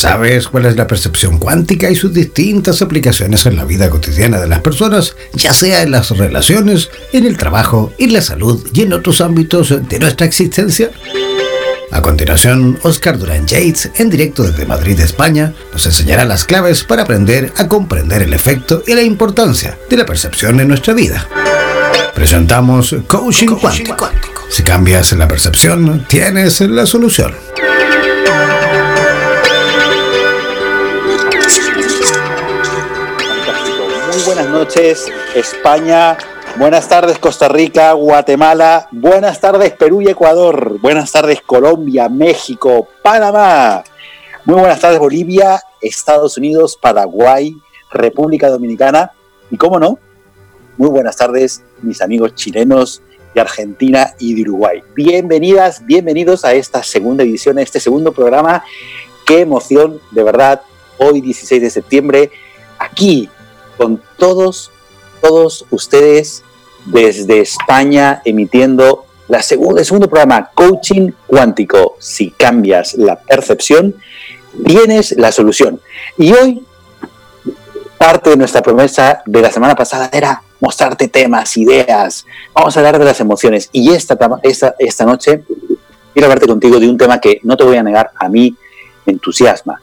¿Sabes cuál es la percepción cuántica y sus distintas aplicaciones en la vida cotidiana de las personas, ya sea en las relaciones, en el trabajo, en la salud y en otros ámbitos de nuestra existencia? A continuación, Oscar Durán Yates, en directo desde Madrid, España, nos enseñará las claves para aprender a comprender el efecto y la importancia de la percepción en nuestra vida. Presentamos Coaching, cuántico. Si cambias la percepción, tienes la solución. Buenas noches, España. Buenas tardes, Costa Rica, Guatemala. Buenas tardes, Perú y Ecuador. Buenas tardes, Colombia, México, Panamá. Muy buenas tardes, Bolivia, Estados Unidos, Paraguay, República Dominicana. Y cómo no, muy buenas tardes, mis amigos chilenos de Argentina y de Uruguay. Bienvenidas, bienvenidos a esta segunda edición, a este segundo programa. Qué emoción, de verdad, hoy 16 de septiembre, aquí con todos, todos ustedes desde España emitiendo la segunda, el segundo programa, Coaching Cuántico. Si cambias la percepción, tienes la solución. Y hoy, parte de nuestra promesa de la semana pasada era mostrarte temas, ideas. Vamos a hablar de las emociones. Y esta, esta, esta noche quiero hablarte contigo de un tema que no te voy a negar, a mí me entusiasma.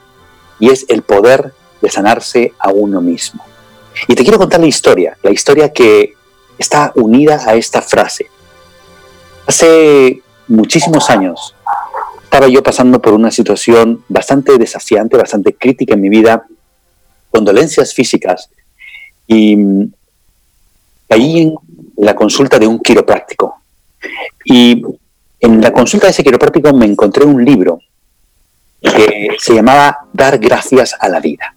Y es el poder de sanarse a uno mismo. Y te quiero contar la historia, la historia que está unida a esta frase. Hace muchísimos años estaba yo pasando por una situación bastante desafiante, bastante crítica en mi vida, con dolencias físicas, y caí en la consulta de un quiropráctico. Y en la consulta de ese quiropráctico me encontré un libro que se llamaba Dar gracias a la vida.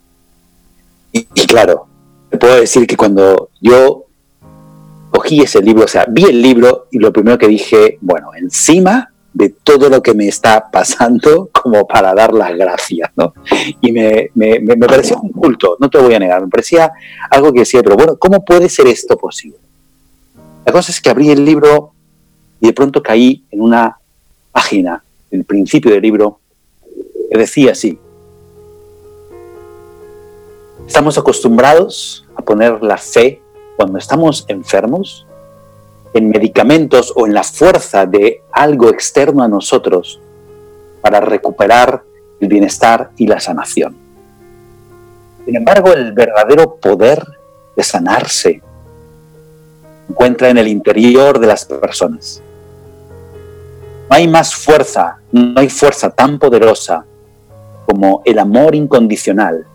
Y, y claro, te puedo decir que cuando yo cogí ese libro, o sea, vi el libro y lo primero que dije, bueno, encima de todo lo que me está pasando como para dar las gracias, ¿no? Y me, me, me, pareció un culto, no te voy a negar, me parecía algo que decía, pero bueno, ¿cómo puede ser esto posible? La cosa es que abrí el libro y de pronto caí en una página, el principio del libro, que decía así, Estamos acostumbrados a poner la fe cuando estamos enfermos en medicamentos o en la fuerza de algo externo a nosotros para recuperar el bienestar y la sanación. Sin embargo, el verdadero poder de sanarse se encuentra en el interior de las personas. No hay más fuerza, no hay fuerza tan poderosa como el amor incondicional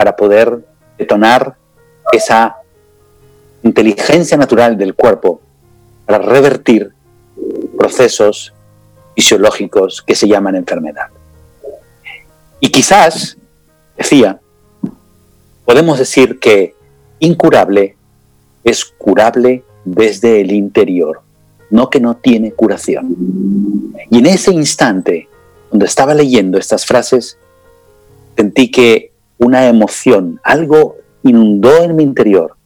para poder detonar esa inteligencia natural del cuerpo para revertir procesos fisiológicos que se llaman enfermedad. Y quizás, decía, podemos decir que incurable es curable desde el interior, no que no tiene curación. Y en ese instante, cuando estaba leyendo estas frases, sentí que una emoción, algo inundó en mi interior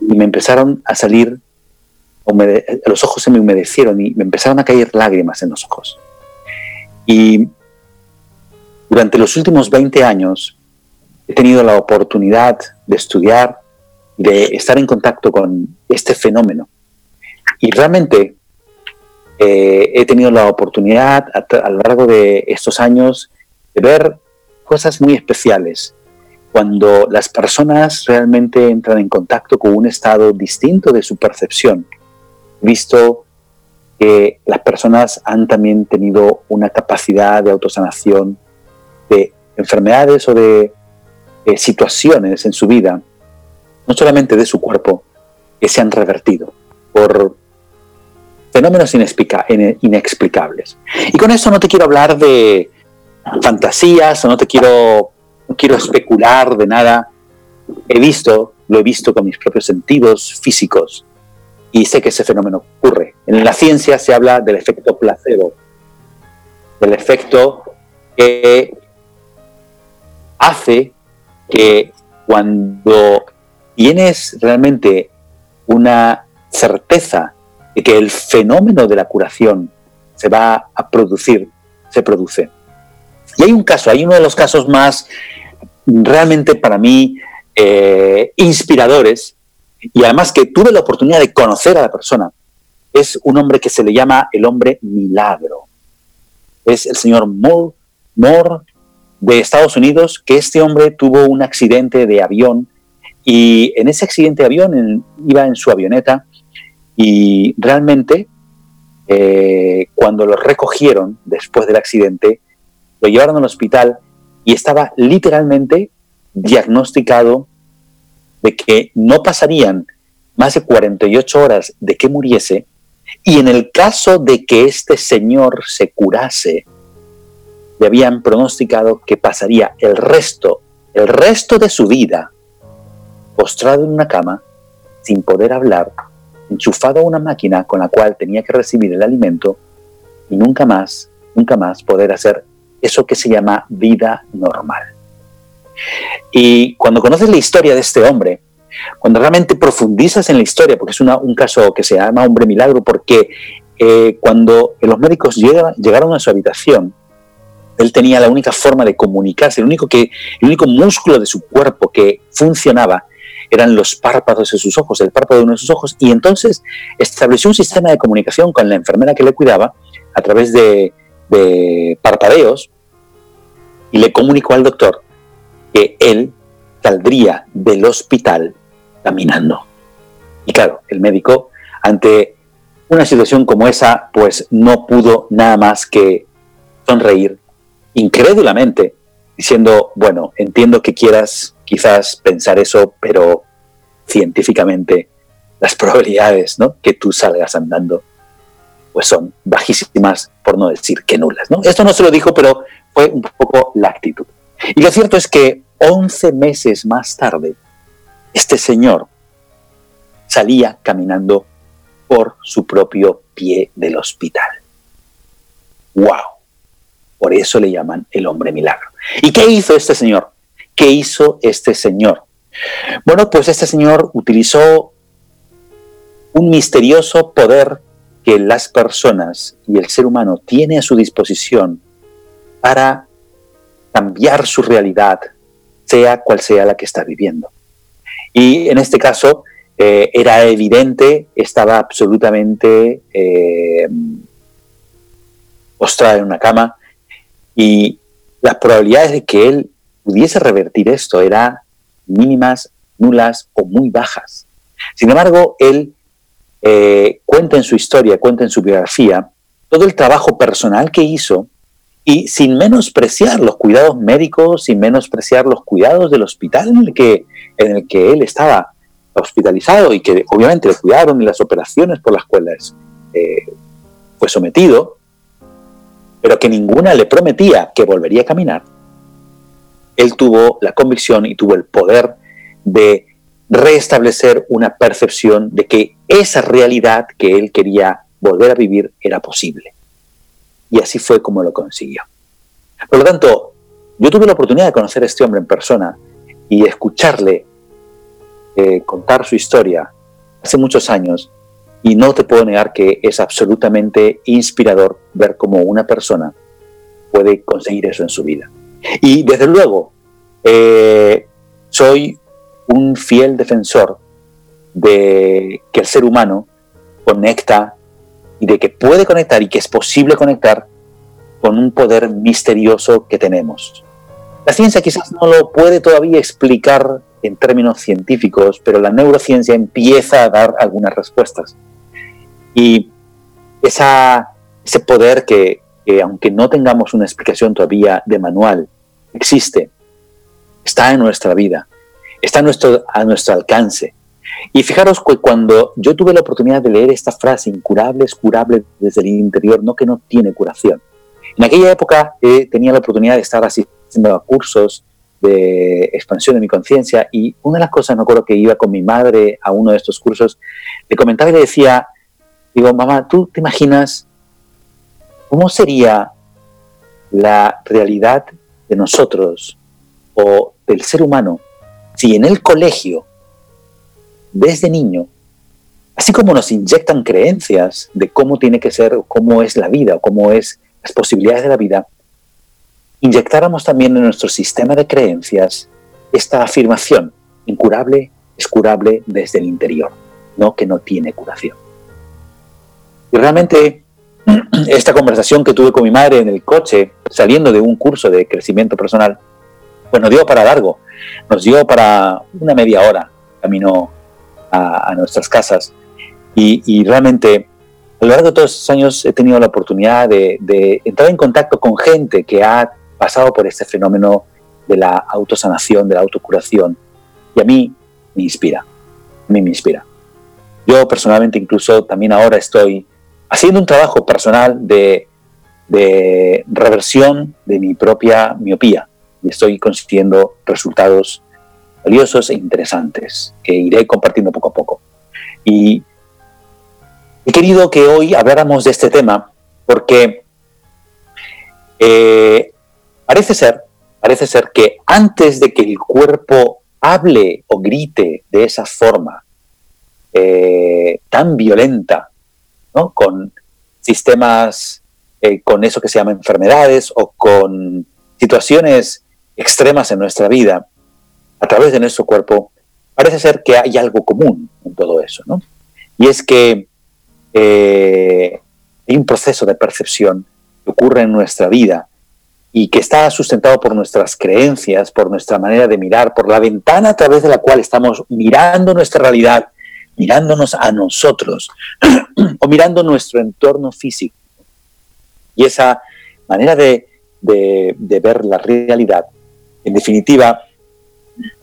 y me empezaron a salir, los ojos se me humedecieron y me empezaron a caer lágrimas en los ojos. Y durante los últimos 20 años he tenido la oportunidad de estudiar, de estar en contacto con este fenómeno. Y realmente eh, he tenido la oportunidad a, a, lo largo de estos años de ver cosas muy especiales. Cuando las personas realmente entran en contacto con un estado distinto de su percepción, visto que las personas han también tenido una capacidad de autosanación de enfermedades o de, situaciones en su vida, no solamente de su cuerpo, que se han revertido por fenómenos inexplicables. Y con esto no te quiero hablar de fantasías no te quiero, no quiero especular de nada. He visto, lo he visto con mis propios sentidos físicos y sé que ese fenómeno ocurre. En la ciencia se habla del efecto placebo, del efecto que hace que cuando tienes realmente una certeza de que el fenómeno de la curación se va a producir, se produce. Y hay un caso, hay uno de los casos más realmente para mí eh, inspiradores, y además que tuve la oportunidad de conocer a la persona. Es un hombre que se le llama el hombre milagro. Es el señor Moore, de Estados Unidos, que este hombre tuvo un accidente de avión y en ese accidente de avión iba en su avioneta y realmente eh, cuando lo recogieron después del accidente, lo llevaron al hospital y estaba literalmente diagnosticado de que no pasarían más de 48 horas de que muriese y en el caso de que este señor se curase, le habían pronosticado que pasaría el resto, el resto de su vida postrado en una cama, sin poder hablar, enchufado a una máquina con la cual tenía que recibir el alimento y nunca más, nunca más poder hacer eso que se llama vida normal. Y cuando conoces la historia de este hombre, cuando realmente profundizas en la historia, porque es un caso que se llama hombre milagro, porque eh, cuando los médicos llegaron a su habitación, él tenía la única forma de comunicarse, el único, que, el único músculo de su cuerpo que funcionaba eran los párpados de sus ojos, el párpado de uno de sus ojos, y entonces estableció un sistema de comunicación con la enfermera que le cuidaba a través de, de parpadeos y le comunicó al doctor que él saldría del hospital caminando. Y claro, el médico, ante una situación como esa, pues no pudo nada más que sonreír incrédulamente, diciendo, bueno, entiendo que quieras quizás pensar eso, pero científicamente las probabilidades ¿no? que tú salgas andando pues son bajísimas, por no decir que nulas. ¿no? Esto no se lo dijo, pero fue un poco la actitud. Y lo cierto es que 11 meses más tarde, este señor salía caminando por su propio pie del hospital. ¡Wow! Por eso le llaman el hombre milagro. ¿Y qué hizo este señor? ¿Qué hizo este señor? Bueno, pues este señor utilizó un misterioso poder que las personas y el ser humano tiene a su disposición para cambiar su realidad, sea cual sea la que está viviendo. Y en este caso eh, era evidente, estaba absolutamente eh, postrada en una cama y las probabilidades de que él pudiese revertir esto eran mínimas, nulas o muy bajas. Sin embargo, él eh, cuenta en su historia, cuenta en su biografía, todo el trabajo personal que hizo y sin menospreciar los cuidados médicos, sin menospreciar los cuidados del hospital en el que, en el que él estaba hospitalizado y que obviamente le cuidaron y las operaciones por las cuales eh, fue sometido, pero que ninguna le prometía que volvería a caminar, él tuvo la convicción y tuvo el poder de restablecer una percepción de que esa realidad que él quería volver a vivir era posible. Y así fue como lo consiguió. Por lo tanto, yo tuve la oportunidad de conocer a este hombre en persona y escucharle eh, contar su historia hace muchos años y no te puedo negar que es absolutamente inspirador ver cómo una persona puede conseguir eso en su vida. Y desde luego, eh, soy un fiel defensor de que el ser humano conecta y de que puede conectar y que es posible conectar con un poder misterioso que tenemos. La ciencia quizás no lo puede todavía explicar en términos científicos, pero la neurociencia empieza a dar algunas respuestas. Y ese poder que, que, aunque no tengamos una explicación todavía de manual, existe, está en nuestra vida está nuestro, a nuestro alcance. Y fijaros que cuando yo tuve la oportunidad de leer esta frase, incurable es curable desde el interior, no que no tiene curación, En aquella época eh, tenía la oportunidad de estar asistiendo a cursos de expansión de mi conciencia y una de las cosas, me acuerdo que iba con mi madre a uno de estos cursos, le comentaba y le decía, digo, mamá, ¿tú te imaginas cómo sería la realidad de nosotros o del ser humano si en el colegio, desde niño, así como nos inyectan creencias de cómo tiene que ser, cómo es la vida cómo es las posibilidades de la vida, inyectáramos también en nuestro sistema de creencias esta afirmación, incurable es curable desde el interior, no que no tiene curación. Y realmente esta conversación que tuve con mi madre en el coche, saliendo de un curso de crecimiento personal, pues nos dio para largo, nos dio para una media hora camino a, nuestras casas. Y, realmente a lo largo de todos estos años he tenido la oportunidad de, entrar en contacto con gente que ha pasado por este fenómeno de la autosanación, de la autocuración. Y a mí me inspira, a mí me inspira. Yo personalmente incluso también ahora estoy haciendo un trabajo personal de, de reversión de mi propia miopía y estoy consiguiendo resultados valiosos e interesantes que iré compartiendo poco a poco. Y he querido que hoy habláramos de este tema porque eh, Parece ser, parece ser que antes de que el cuerpo hable o grite de esa forma eh, tan violenta, con sistemas, eh, con eso que se llama enfermedades o con situaciones extremas en nuestra vida, a través de nuestro cuerpo, parece ser que hay algo común en todo eso, Y es que eh, hay un proceso de percepción que ocurre en nuestra vida y que está sustentado por nuestras creencias, por nuestra manera de mirar, por la ventana a través de la cual estamos mirando nuestra realidad, mirándonos a nosotros o mirando nuestro entorno físico. Y esa manera de, ver la realidad, en definitiva,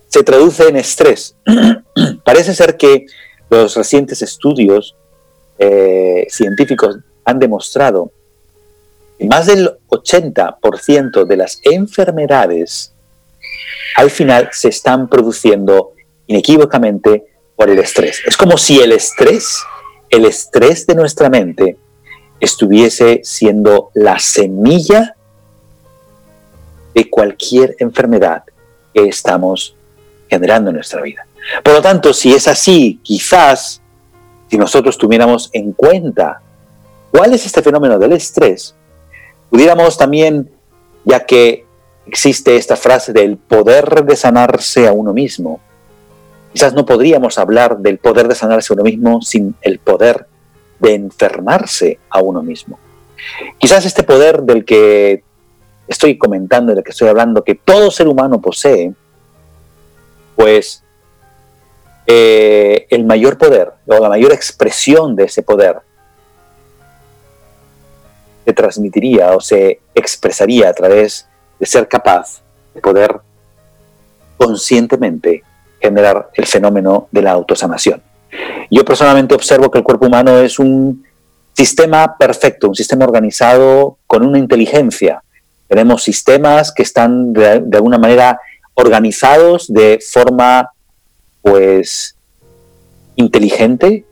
se traduce en estrés. Parece ser que los recientes estudios eh, científicos han demostrado más del 80% de las enfermedades al final se están produciendo inequívocamente por el estrés. Es como si el estrés, el estrés de nuestra mente, estuviese siendo la semilla de cualquier enfermedad que estamos generando en nuestra vida. Por lo tanto, si es así, quizás si nosotros tuviéramos en cuenta cuál es este fenómeno del estrés, Pudiéramos también, ya que existe esta frase del poder de sanarse a uno mismo, quizás no podríamos hablar del poder de sanarse a uno mismo sin el poder de enfermarse a uno mismo. Quizás este poder del que estoy comentando, del que estoy hablando, que todo ser humano posee, pues eh, el mayor poder o la mayor expresión de ese poder se transmitiría o se expresaría a través de ser capaz de poder conscientemente generar el fenómeno de la autosanación. Yo personalmente observo que el cuerpo humano es un sistema perfecto, un sistema organizado con una inteligencia. Tenemos sistemas que están de, de alguna manera organizados de forma pues inteligente,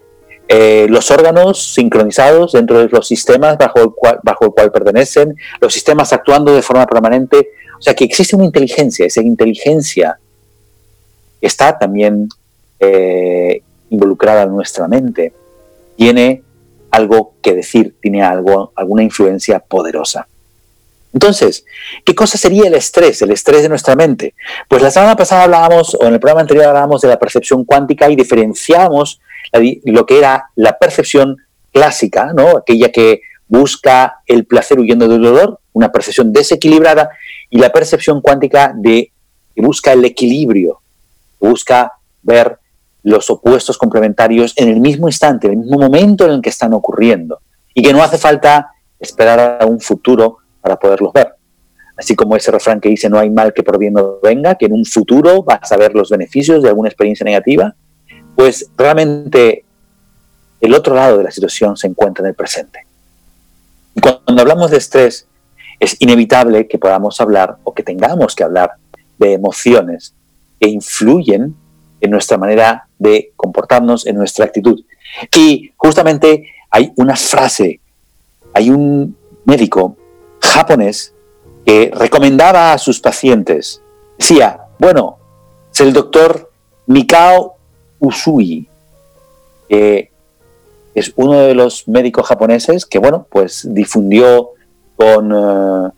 eh, los órganos sincronizados dentro de los sistemas bajo el, cual, bajo el cual pertenecen, los sistemas actuando de forma permanente. O sea que existe una inteligencia, esa inteligencia está también eh, involucrada en nuestra mente, tiene algo que decir, tiene algo, alguna influencia poderosa. Entonces, ¿qué cosa sería el estrés, el estrés de nuestra mente? Pues la semana pasada hablábamos, o en el programa anterior hablábamos de la percepción cuántica y diferenciamos lo que era la percepción clásica, ¿no? aquella que busca el placer huyendo del dolor, una percepción desequilibrada, y la percepción cuántica de que busca el equilibrio, busca ver los opuestos complementarios en el mismo instante, en el mismo momento en el que están ocurriendo, y que no hace falta esperar a un futuro para poderlos ver. Así como ese refrán que dice no hay mal que por bien no venga, que en un futuro vas a ver los beneficios de alguna experiencia negativa, pues realmente el otro lado de la situación se encuentra en el presente. Y cuando hablamos de estrés, es inevitable que podamos hablar o que tengamos que hablar de emociones que influyen en nuestra manera de comportarnos, en nuestra actitud. Y justamente hay una frase, hay un médico japonés que recomendaba a sus pacientes, decía, bueno, es el doctor Mikao Usui, que es uno de los médicos japoneses que, bueno, pues difundió con eh,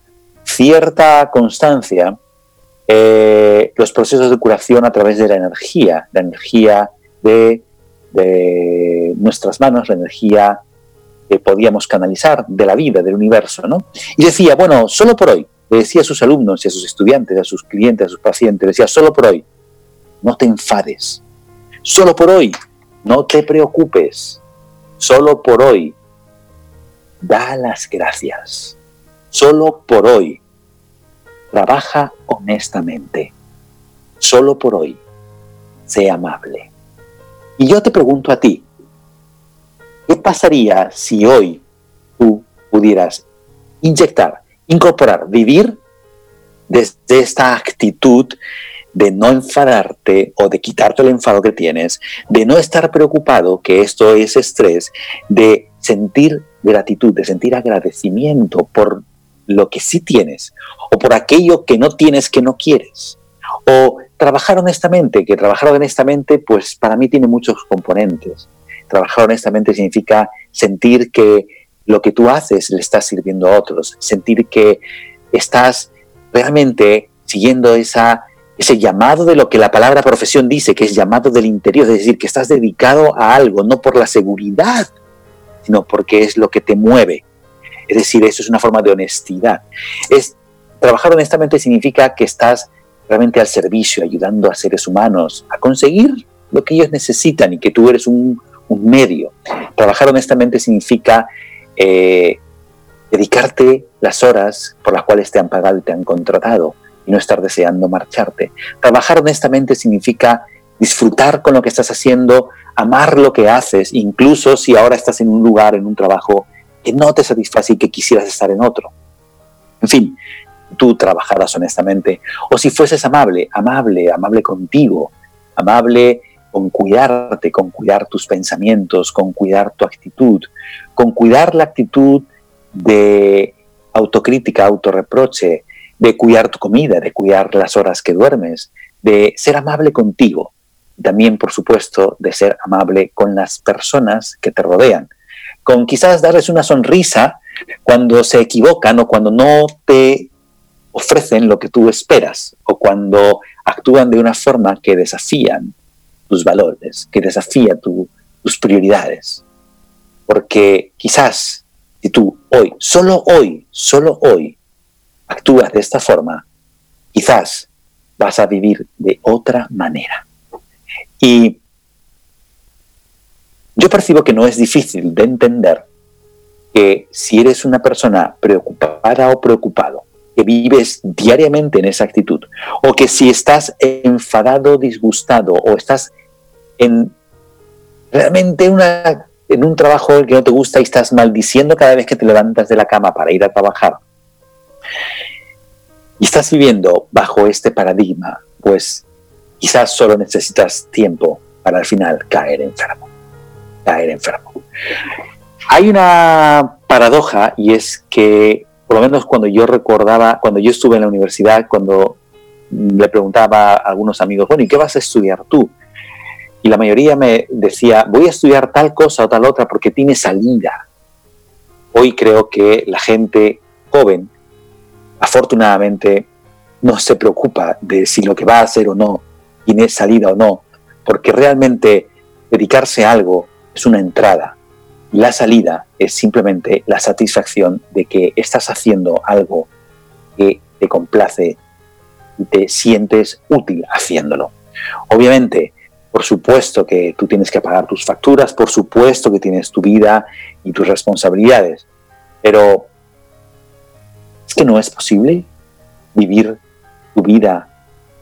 cierta constancia eh, los procesos de curación a través de la energía, la energía de, nuestras manos, la energía podíamos canalizar de la vida, del universo, ¿no? Y decía, bueno, solo por hoy, le decía a sus alumnos y a sus estudiantes, a sus clientes, a sus pacientes, decía, solo por hoy, no te enfades, solo por hoy, no te preocupes, solo por hoy, da las gracias, solo por hoy, Trabaja honestamente. Solo por hoy. Sé amable. Y yo te pregunto a ti, ¿qué pasaría si hoy tú pudieras inyectar, incorporar, vivir desde esta actitud de no enfadarte o de quitarte el enfado que tienes, de no estar preocupado que esto es estrés, de sentir gratitud, de sentir agradecimiento por lo que sí tienes o por aquello que no tienes que no quieres. O trabajar honestamente, que trabajar honestamente pues para mí tiene muchos componentes. Trabajar honestamente significa sentir que lo que tú haces le está sirviendo a otros, sentir que estás realmente siguiendo esa, ese llamado de lo que la palabra profesión dice, que es llamado del interior, es decir, que estás dedicado a algo, no por la seguridad, sino porque es lo que te mueve, es decir, eso es una forma de honestidad. Es, trabajar honestamente significa que estás realmente al servicio, ayudando a seres humanos a conseguir lo que ellos necesitan y que tú eres un, medio. Trabajar honestamente significa eh, dedicarte las horas por las cuales te han pagado y te han contratado y no estar deseando marcharte. Trabajar honestamente significa disfrutar con lo que estás haciendo, amar lo que haces, incluso si ahora estás en un lugar, en un trabajo que no te satisface y que quisieras estar en otro. En fin, tú trabajarás honestamente. O si fueses amable, amable, amable contigo, amable con cuidarte, con cuidar tus pensamientos, con cuidar tu actitud, con cuidar la actitud de autocrítica, autorreproche, de cuidar tu comida, de cuidar las horas que duermes, de ser amable contigo. También, por supuesto, de ser amable con las personas que te rodean con quizás darles una sonrisa cuando se equivocan o cuando no te ofrecen lo que tú esperas o cuando actúan de una forma que desafían tus valores, que desafía tus prioridades. Porque quizás si tú hoy, solo hoy, solo hoy, actúas de esta forma, quizás vas a vivir de otra manera. Y yo percibo que no es difícil de entender que si eres una persona preocupada o preocupado, que vives diariamente en esa actitud, o que si estás enfadado, disgustado, o estás en realmente una, en un trabajo que no te gusta y estás maldiciendo cada vez que te levantas de la cama para ir a trabajar, y estás viviendo bajo este paradigma, pues quizás solo necesitas tiempo para al final caer enfermo caer enfermo. Hay una paradoja y es que, por lo menos cuando yo recordaba, cuando yo estuve en la universidad, cuando le preguntaba a algunos amigos, bueno, ¿y qué vas a estudiar tú? La mayoría me decía, voy a estudiar tal cosa o tal otra porque tiene salida. Hoy creo que la gente joven, afortunadamente, no se preocupa de si lo que va a hacer o no tiene salida o no, porque realmente dedicarse a algo es una entrada. La salida es simplemente la satisfacción de que estás haciendo algo que te complace y te sientes útil haciéndolo. Obviamente, por supuesto que tú tienes que pagar tus facturas, por supuesto que tienes tu vida y tus responsabilidades, pero es que no es posible vivir tu vida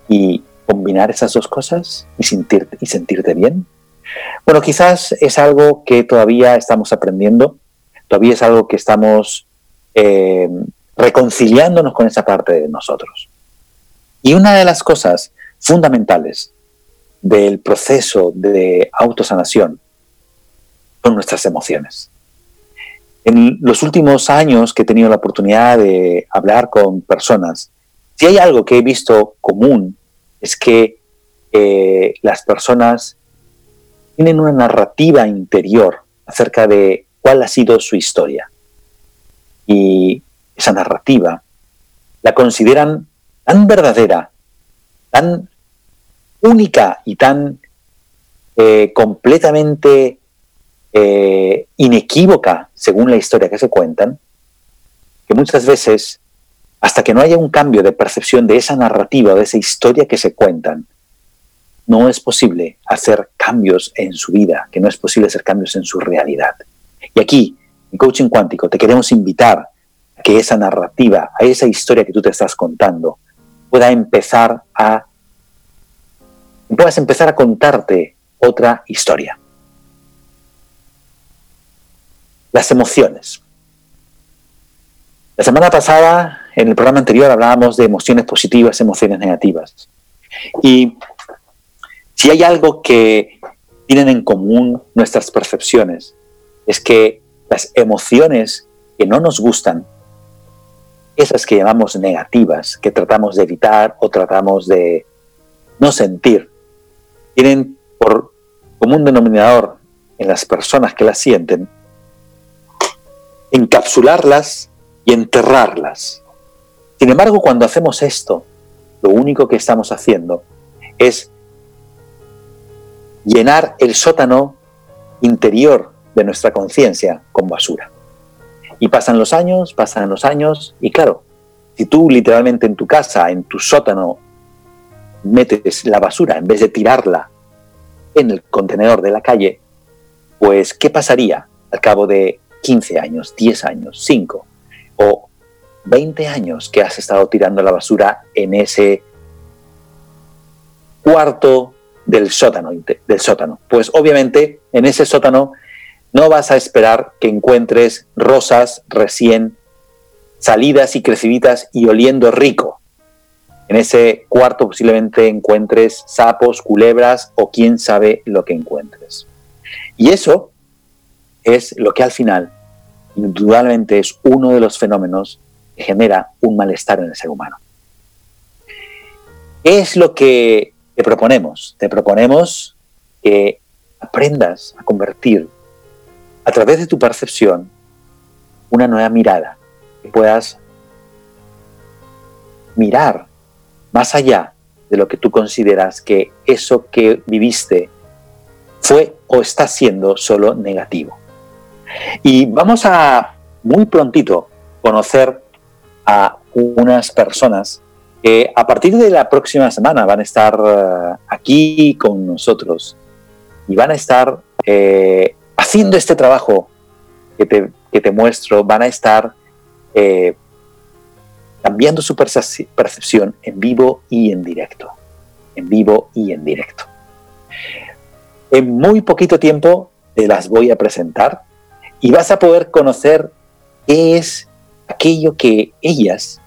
y combinar esas dos cosas y sentirte, y sentirte bien. Bueno, quizás es algo que todavía estamos aprendiendo, todavía es algo que estamos eh, reconciliándonos con esa parte de nosotros. Y una de las cosas fundamentales del proceso de autosanación son nuestras emociones. En los últimos años que he tenido la oportunidad de hablar con personas, si hay algo que he visto común es que eh, las personas tienen una narrativa interior acerca de cuál ha sido su historia. Y esa narrativa la consideran tan verdadera, tan única y tan eh, completamente eh, inequívoca según la historia que se cuentan, que muchas veces, hasta que no haya un cambio de percepción de esa narrativa, de esa historia que se cuentan, no es posible hacer cambios en su vida, que no es posible hacer cambios en su realidad. Y aquí, en Coaching Cuántico, te queremos invitar a que esa narrativa, a esa historia que tú te estás contando, pueda empezar a puedas empezar a contarte otra historia. Las emociones. La semana pasada, en el programa anterior, hablábamos de emociones positivas, emociones negativas. Y si hay algo que tienen en común nuestras percepciones, es que las emociones que no nos gustan, esas que llamamos negativas, que tratamos de evitar o tratamos de no sentir, tienen por común denominador en las personas que las sienten encapsularlas y enterrarlas. Sin embargo, cuando hacemos esto, lo único que estamos haciendo es llenar el sótano interior de nuestra conciencia con basura. Y pasan los años, pasan los años, y claro, si tú literalmente en tu casa, en tu sótano, metes la basura en vez de tirarla en el contenedor de la calle, pues ¿qué pasaría al cabo de 15 años, 10 años, 5 o 20 años que has estado tirando la basura en ese cuarto del sótano, del sótano? Pues obviamente en ese sótano no vas a esperar que encuentres rosas recién salidas y creciditas y oliendo rico. En ese cuarto posiblemente encuentres sapos, culebras o quién sabe lo que encuentres. Y eso es lo que al final, indudablemente, es uno de los fenómenos que genera un malestar en el ser humano. ¿Qué es lo que te proponemos? Te proponemos que aprendas a convertir a través de tu percepción una nueva mirada, que puedas mirar más allá de lo que tú consideras que eso que viviste fue o está siendo solo negativo. Y vamos a muy prontito conocer a unas personas que a partir de la próxima semana van a estar eh, aquí con nosotros y van a estar eh, haciendo este trabajo que te, muestro, van a estar eh, cambiando su percepción en vivo y en directo. En vivo y en directo. En muy poquito tiempo te las voy a presentar y vas a poder conocer qué es aquello que ellas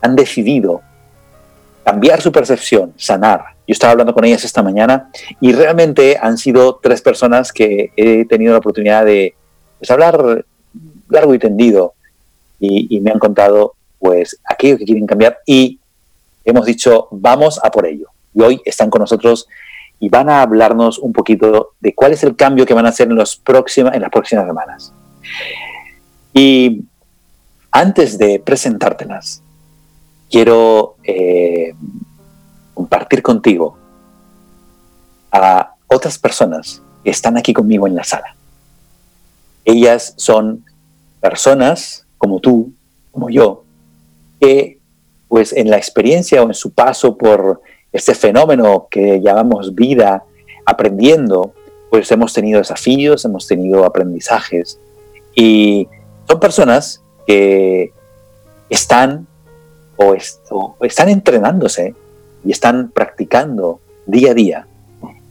han decidido cambiar su percepción, sanar. Yo estaba hablando con ellas esta mañana y realmente han sido tres personas que he tenido la oportunidad de pues, hablar largo y tendido y, y me han contado pues aquello que quieren cambiar y hemos dicho vamos a por ello. Y hoy están con nosotros y van a hablarnos un poquito de cuál es el cambio que van a hacer en, los próxima, en las próximas semanas. Y antes de presentártelas, quiero eh, compartir contigo a otras personas que están aquí conmigo en la sala. Ellas son personas como tú, como yo, que pues en la experiencia o en su paso por este fenómeno que llamamos vida, aprendiendo, pues hemos tenido desafíos, hemos tenido aprendizajes y son personas que están o, están entrenándose y están practicando día a día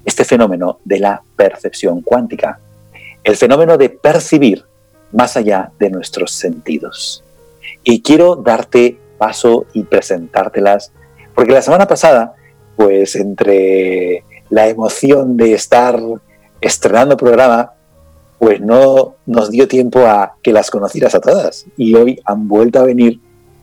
este fenómeno de la percepción cuántica, el fenómeno de percibir más allá de nuestros sentidos. Y quiero darte paso y presentártelas, porque la semana pasada, pues entre la emoción de estar estrenando programa, pues no nos dio tiempo a que las conocieras a todas. Y hoy han vuelto a venir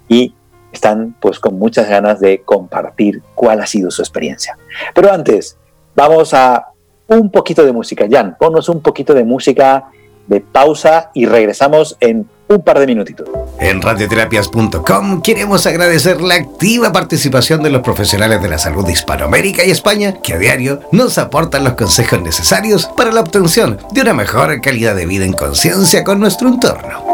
y están pues con muchas ganas de compartir cuál ha sido su experiencia. Pero antes, vamos a un poquito de música. Jan, ponnos un poquito de música de pausa y regresamos en un par de minutitos. En radioterapias.com queremos agradecer la activa participación de los profesionales de la salud de Hispanoamérica y España que a diario nos aportan los consejos necesarios para la obtención de una mejor calidad de vida en conciencia con nuestro entorno.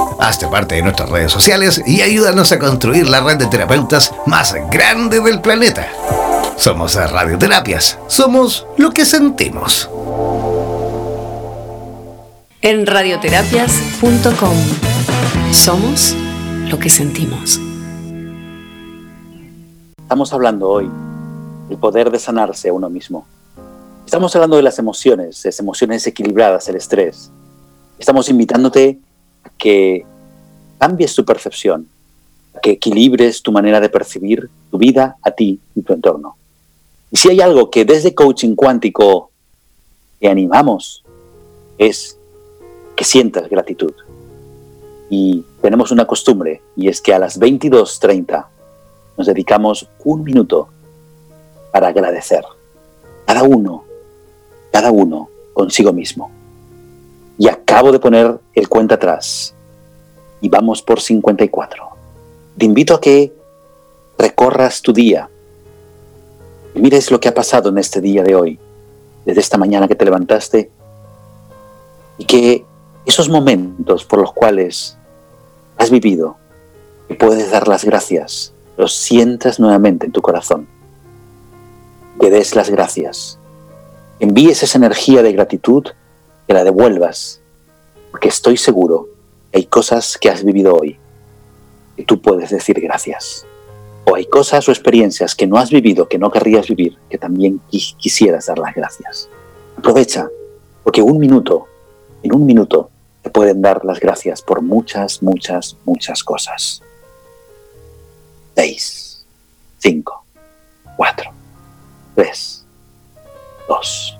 Hazte parte de nuestras redes sociales y ayúdanos a construir la red de terapeutas más grande del planeta. Somos Radioterapias. Somos lo que sentimos. En radioterapias.com. Somos lo que sentimos. Estamos hablando hoy del poder de sanarse a uno mismo. Estamos hablando de las emociones, las emociones equilibradas, el estrés. Estamos invitándote a que cambies tu percepción, que equilibres tu manera de percibir tu vida a ti y tu entorno. Y si hay algo que desde coaching cuántico te animamos, es que sientas gratitud. Y tenemos una costumbre, y es que a las 22.30 nos dedicamos un minuto para agradecer. Cada uno, cada uno consigo mismo. Y acabo de poner el cuenta atrás y vamos por 54. Te invito a que recorras tu día y mires lo que ha pasado en este día de hoy, desde esta mañana que te levantaste, y que esos momentos por los cuales has vivido, que puedes dar las gracias, los sientas nuevamente en tu corazón, que des las gracias, envíes esa energía de gratitud, que la devuelvas, porque estoy seguro hay cosas que has vivido hoy que tú puedes decir gracias. O hay cosas o experiencias que no has vivido, que no querrías vivir, que también quisieras dar las gracias. Aprovecha, porque un minuto, en un minuto, te pueden dar las gracias por muchas, muchas, muchas cosas. Seis, cinco, cuatro, tres, dos.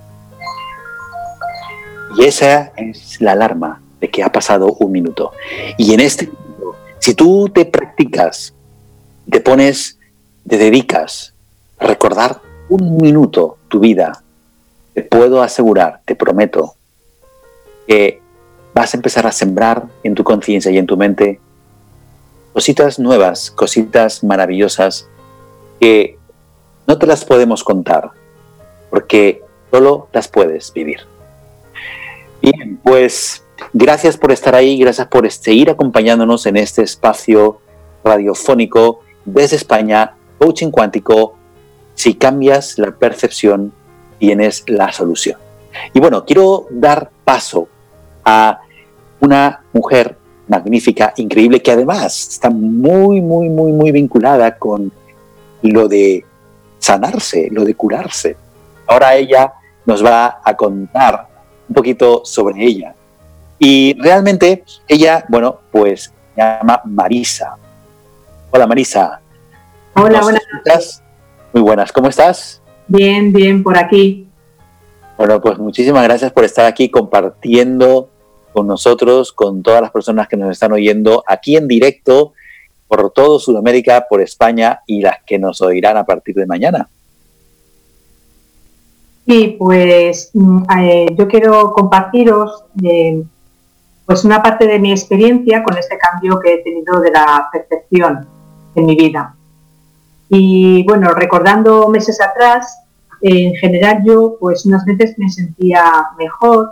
Y esa es la alarma de que ha pasado un minuto. Y en este si tú te practicas, te pones, te dedicas a recordar un minuto tu vida, te puedo asegurar, te prometo, que vas a empezar a sembrar en tu conciencia y en tu mente cositas nuevas, cositas maravillosas que no te las podemos contar, porque solo las puedes vivir. Bien, pues Gracias por estar ahí, gracias por seguir acompañándonos en este espacio radiofónico desde España, Coaching Cuántico. Si cambias la percepción, tienes la solución. Y bueno, quiero dar paso a una mujer magnífica, increíble, que además está muy, muy, muy, muy vinculada con lo de sanarse, lo de curarse. Ahora ella nos va a contar un poquito sobre ella. Y realmente ella, bueno, pues se llama Marisa. Hola Marisa. Hola, buenas. Muy buenas, ¿cómo estás? Bien, bien, por aquí. Bueno, pues muchísimas gracias por estar aquí compartiendo con nosotros, con todas las personas que nos están oyendo aquí en directo por todo Sudamérica, por España y las que nos oirán a partir de mañana. Sí, pues mm, eh, yo quiero compartiros eh, pues una parte de mi experiencia con este cambio que he tenido de la percepción en mi vida. Y bueno, recordando meses atrás, en general yo pues unas veces me sentía mejor,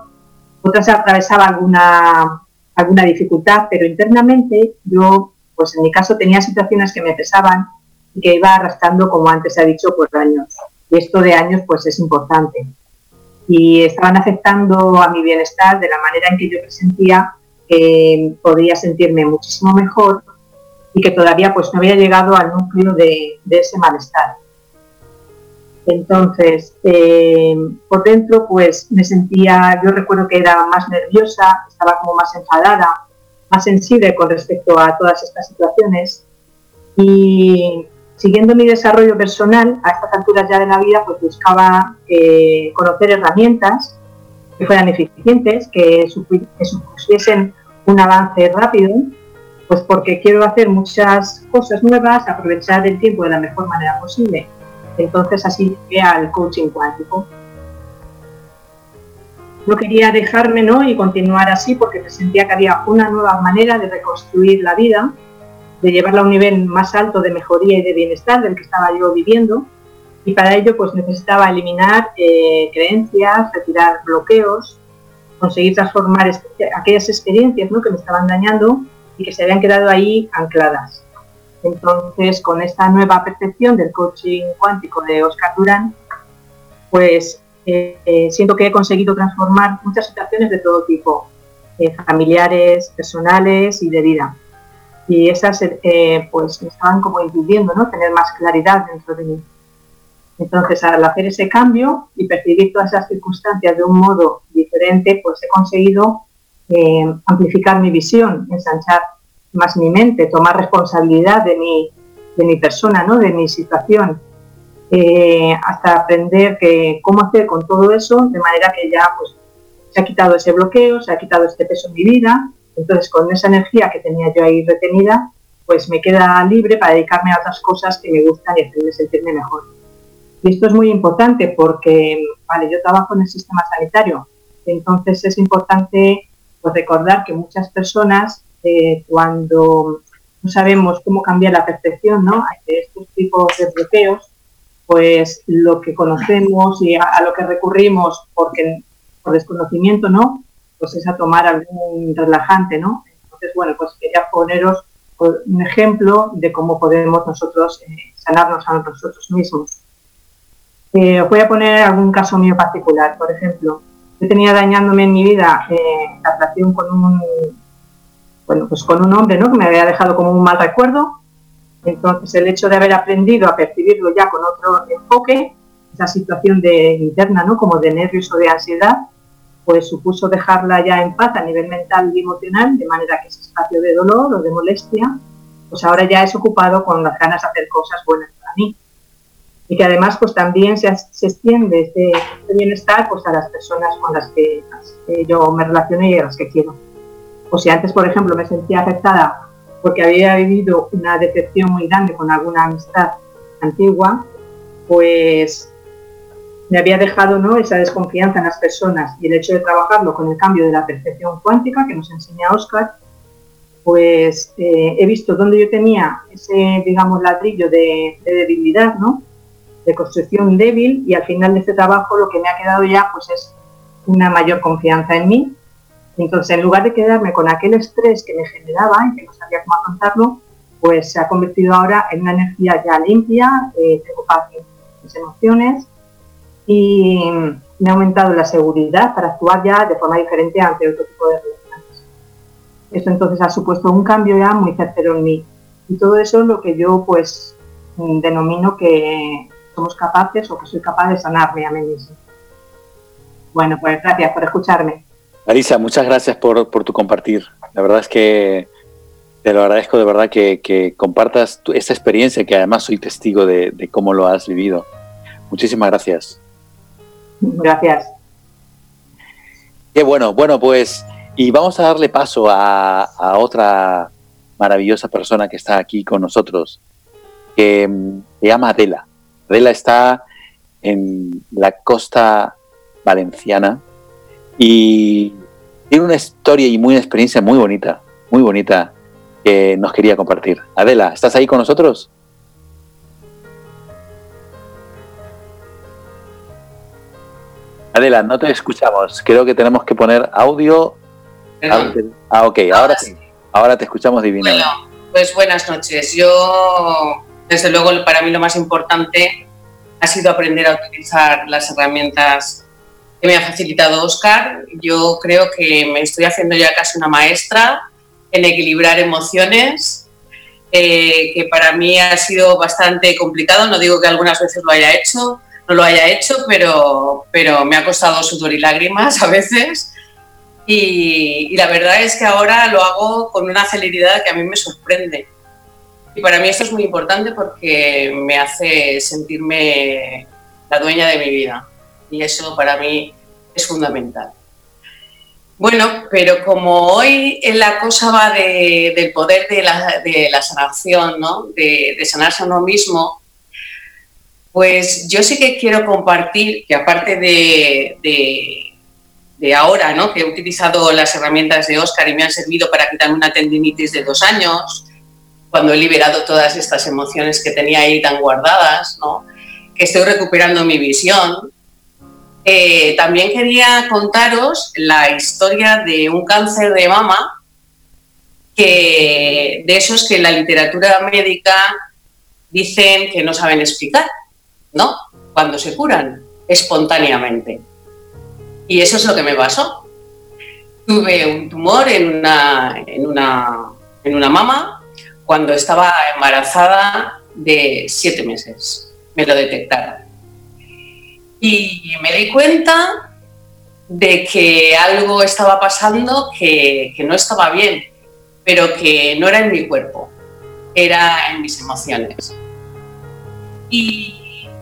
otras atravesaba alguna, alguna dificultad, pero internamente yo pues en mi caso tenía situaciones que me pesaban y que iba arrastrando, como antes se ha dicho, por años. Y esto de años pues es importante. Y estaban afectando a mi bienestar de la manera en que yo presentía que podría sentirme muchísimo mejor y que todavía pues no había llegado al núcleo de, ese malestar. Entonces, eh, por dentro pues me sentía, yo recuerdo que era más nerviosa, estaba como más enfadada, más sensible con respecto a todas estas situaciones y siguiendo mi desarrollo personal a estas alturas ya de la vida pues buscaba eh, conocer herramientas que fueran eficientes, que, que supusiesen un avance rápido pues porque quiero hacer muchas cosas nuevas, aprovechar el tiempo de la mejor manera posible. Entonces así llegué al coaching cuántico. No quería dejarme ¿no? y continuar así porque sentía que había una nueva manera de reconstruir la vida, de llevarla a un nivel más alto de mejoría y de bienestar del que estaba yo viviendo. Y para ello pues necesitaba eliminar eh, creencias, retirar bloqueos, conseguir transformar aquellas experiencias ¿no? que me estaban dañando y que se habían quedado ahí ancladas. Entonces, con esta nueva percepción del coaching cuántico de Oscar Durán, pues eh, eh, siento que he conseguido transformar muchas situaciones de todo tipo, familiares, personales y de vida. Y esas pues me estaban como impidiendo ¿no? tener más claridad dentro de mí. Entonces, al hacer ese cambio y percibir todas esas circunstancias de un modo diferente, pues he conseguido eh, amplificar mi visión, ensanchar más mi mente, tomar responsabilidad de mi, de mi persona, ¿no? de mi situación, eh, hasta aprender que, cómo hacer con todo eso, de manera que ya pues, se ha quitado ese bloqueo, se ha quitado este peso en mi vida, entonces con esa energía que tenía yo ahí retenida, pues me queda libre para dedicarme a otras cosas que me gustan y hacerme sentirme mejor. Y esto es muy importante porque, vale, yo trabajo en el sistema sanitario, entonces es importante pues recordar que muchas personas eh, cuando no sabemos cómo cambiar la percepción ¿no? de estos tipos de bloqueos, pues lo que conocemos y a, lo que recurrimos porque por desconocimiento, ¿no? Pues es a tomar algún relajante, ¿no? Entonces, bueno, pues quería poneros un ejemplo de cómo podemos nosotros eh, sanarnos a nosotros mismos. Eh, voy a poner algún caso mío particular, por ejemplo yo tenía dañándome en mi vida eh, la relación con un, bueno, pues con un hombre, ¿no? Que me había dejado como un mal recuerdo. Entonces, el hecho de haber aprendido a percibirlo ya con otro enfoque, esa situación de interna, ¿no? Como de nervios o de ansiedad, pues supuso dejarla ya en paz a nivel mental y emocional, de manera que ese espacio de dolor o de molestia, pues ahora ya es ocupado con las ganas de hacer cosas buenas para mí y que además pues también se, se extiende este, este, bienestar pues a las personas con las que, yo me relaciono y a las que quiero. O si antes, por ejemplo, me sentía afectada porque había vivido una decepción muy grande con alguna amistad antigua, pues me había dejado ¿no? esa desconfianza en las personas y el hecho de trabajarlo con el cambio de la percepción cuántica que nos enseña Oscar, pues eh, he visto dónde yo tenía ese, digamos, ladrillo de, de debilidad, ¿no? de construcción débil y al final de este trabajo lo que me ha quedado ya pues es una mayor confianza en mí. Entonces, en lugar de quedarme con aquel estrés que me generaba y que no sabía cómo afrontarlo, pues se ha convertido ahora en una energía ya limpia, eh, tengo paz en mis emociones y me ha aumentado la seguridad para actuar ya de forma diferente ante otro tipo de relaciones. Esto entonces ha supuesto un cambio ya muy certero en mí. Y todo eso es lo que yo pues denomino que somos capaces o que soy capaz de sanarme a mí mismo. Bueno, pues gracias por escucharme. Marisa, muchas gracias por, tu compartir. La verdad es que te lo agradezco de verdad que, compartas esta experiencia, que además soy testigo de, cómo lo has vivido. Muchísimas gracias. Gracias. Qué bueno, bueno, pues, y vamos a darle paso a, otra maravillosa persona que está aquí con nosotros, que mm, se llama Adela. Adela está en la costa valenciana y tiene una historia y muy una experiencia muy bonita, muy bonita que nos quería compartir. Adela, ¿estás ahí con nosotros? Adela, no te escuchamos. Creo que tenemos que poner audio. Ah, ok, ahora sí. Ahora te escuchamos divinamente. Bueno, pues buenas noches. Yo Desde luego, para mí lo más importante ha sido aprender a utilizar las herramientas que me ha facilitado Oscar. Yo creo que me estoy haciendo ya casi una maestra en equilibrar emociones, eh, que para mí ha sido bastante complicado. No digo que algunas veces lo haya hecho, no lo haya hecho, pero, pero me ha costado sudor y lágrimas a veces. Y, la verdad es que ahora lo hago con una celeridad que a mí me sorprende. Y para mí esto es muy importante porque me hace sentirme la dueña de mi vida. Y eso para mí es fundamental. Bueno, pero como hoy la cosa va del poder de la, sanación, ¿no? de, sanarse a uno mismo, pues yo sí que quiero compartir que aparte de, de, ahora, ¿no? que he utilizado las herramientas de Oscar y me han servido para quitarme una tendinitis de dos años, cuando he liberado todas estas emociones que tenía ahí tan guardadas, ¿no? que estoy recuperando mi visión, eh, también quería contaros la historia de un cáncer de mama, que, de esos que en la literatura médica dicen que no saben explicar, ¿no? Cuando se curan espontáneamente. Y eso es lo que me pasó. Tuve un tumor en una, en una, en una mama cuando estaba embarazada de siete meses. Me lo detectaron. Y me di cuenta de que algo estaba pasando que, no estaba bien, pero que no era en mi cuerpo, era en mis emociones. Y,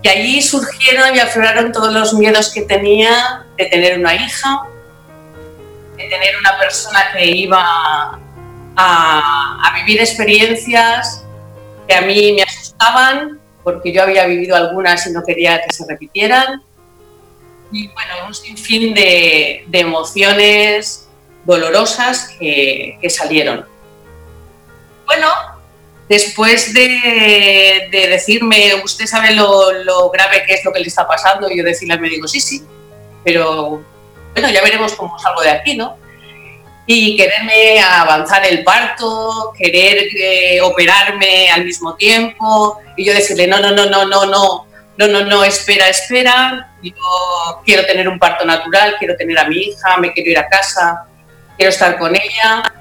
allí surgieron y afloraron todos los miedos que tenía de tener una hija, de tener una persona que iba a, vivir experiencias que a mí me asustaban porque yo había vivido algunas y no quería que se repitieran y bueno, un sinfín de, de emociones dolorosas que, salieron. Bueno, después de, decirme, usted sabe lo, grave que es lo que le está pasando, y yo decirle al médico, sí, sí, pero bueno, ya veremos cómo salgo de aquí, ¿no? Y quererme avanzar el parto, querer eh, operarme al mismo tiempo, y yo decirle, no, no, no, no, no, no, no, no, no, espera, espera, yo quiero tener un parto natural, quiero tener a mi hija, me quiero ir a casa, quiero estar con ella